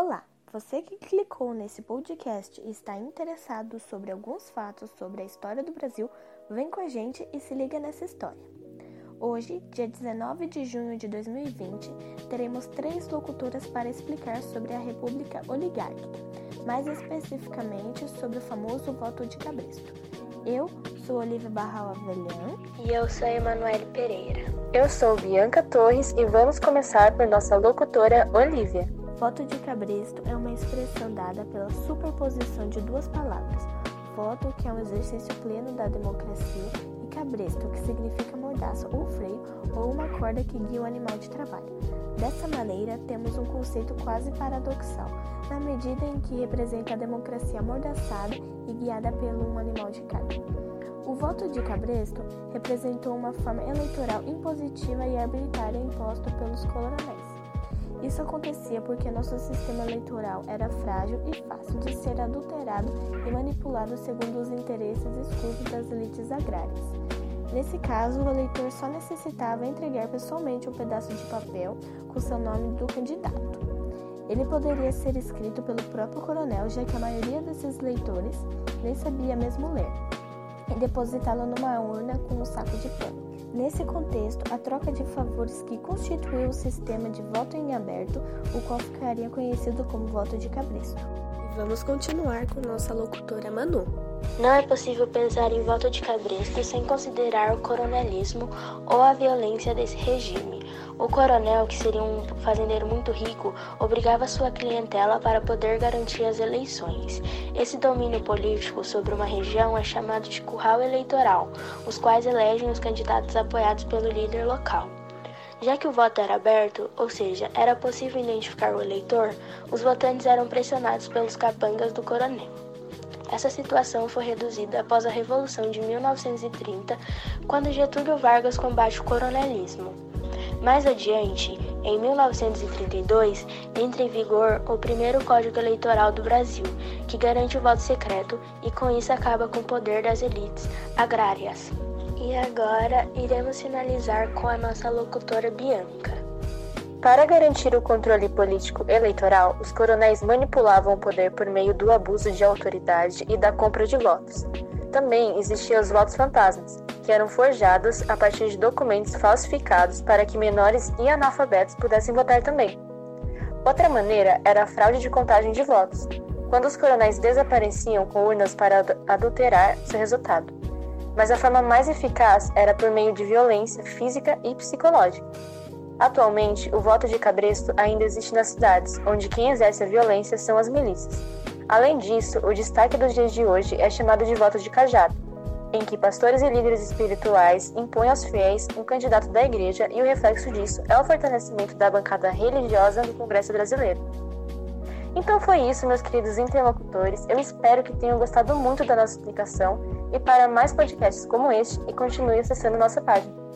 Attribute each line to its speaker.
Speaker 1: Olá, você que clicou nesse podcast e está interessado sobre alguns fatos sobre a história do Brasil, vem com a gente e se liga nessa história. Hoje, dia 19 de junho de 2020, teremos três locutoras para explicar sobre a República Oligárquica, mais especificamente sobre o famoso voto de Cabresto. Eu sou Olivia Barral Avelhão.
Speaker 2: E eu sou Emanuele Pereira.
Speaker 3: Eu sou Bianca Torres e vamos começar por nossa locutora Olivia.
Speaker 1: Voto de cabresto é uma expressão dada pela superposição de duas palavras. Voto, que é um exercício pleno da democracia, e cabresto, que significa mordaça ou freio ou uma corda que guia o animal de trabalho. Dessa maneira, temos um conceito quase paradoxal, na medida em que representa a democracia amordaçada e guiada pelo um animal de carga. O voto de cabresto representou uma forma eleitoral impositiva e arbitrária imposta pelos coronéis. Isso acontecia porque nosso sistema eleitoral era frágil e fácil de ser adulterado e manipulado segundo os interesses escusos das elites agrárias. Nesse caso, o eleitor só necessitava entregar pessoalmente um pedaço de papel com seu nome do candidato. Ele poderia ser escrito pelo próprio coronel, já que a maioria desses leitores nem sabia mesmo ler, e depositá-lo numa urna com um saco de pano. Nesse contexto, a troca de favores que constituiu o sistema de voto em aberto, o qual ficaria conhecido como voto de cabresto.
Speaker 3: E vamos continuar com nossa locutora Manu.
Speaker 2: Não é possível pensar em voto de cabresto sem considerar o coronelismo ou a violência desse regime. O coronel, que seria um fazendeiro muito rico, obrigava sua clientela para poder garantir as eleições. Esse domínio político sobre uma região é chamado de curral eleitoral, os quais elegem os candidatos apoiados pelo líder local. Já que o voto era aberto, ou seja, era possível identificar o eleitor, os votantes eram pressionados pelos capangas do coronel. Essa situação foi reduzida após a Revolução de 1930, quando Getúlio Vargas combate o coronelismo. Mais adiante, em 1932, entra em vigor o primeiro Código Eleitoral do Brasil, que garante o voto secreto e com isso acaba com o poder das elites agrárias. E agora iremos finalizar com a nossa locutora Bianca.
Speaker 3: Para garantir o controle político eleitoral, os coronéis manipulavam o poder por meio do abuso de autoridade e da compra de votos. Também existiam os votos fantasmas, que eram forjados a partir de documentos falsificados para que menores e analfabetos pudessem votar também. Outra maneira era a fraude de contagem de votos, quando os coronéis desapareciam com urnas para adulterar seu resultado. Mas a forma mais eficaz era por meio de violência física e psicológica. Atualmente, o voto de cabresto ainda existe nas cidades, onde quem exerce a violência são as milícias. Além disso, o destaque dos dias de hoje é chamado de voto de cajado, em que pastores e líderes espirituais impõem aos fiéis um candidato da igreja e o reflexo disso é o fortalecimento da bancada religiosa no Congresso Brasileiro. Então foi isso, meus queridos interlocutores. Eu espero que tenham gostado muito da nossa explicação e para mais podcasts como este, e continue acessando nossa página.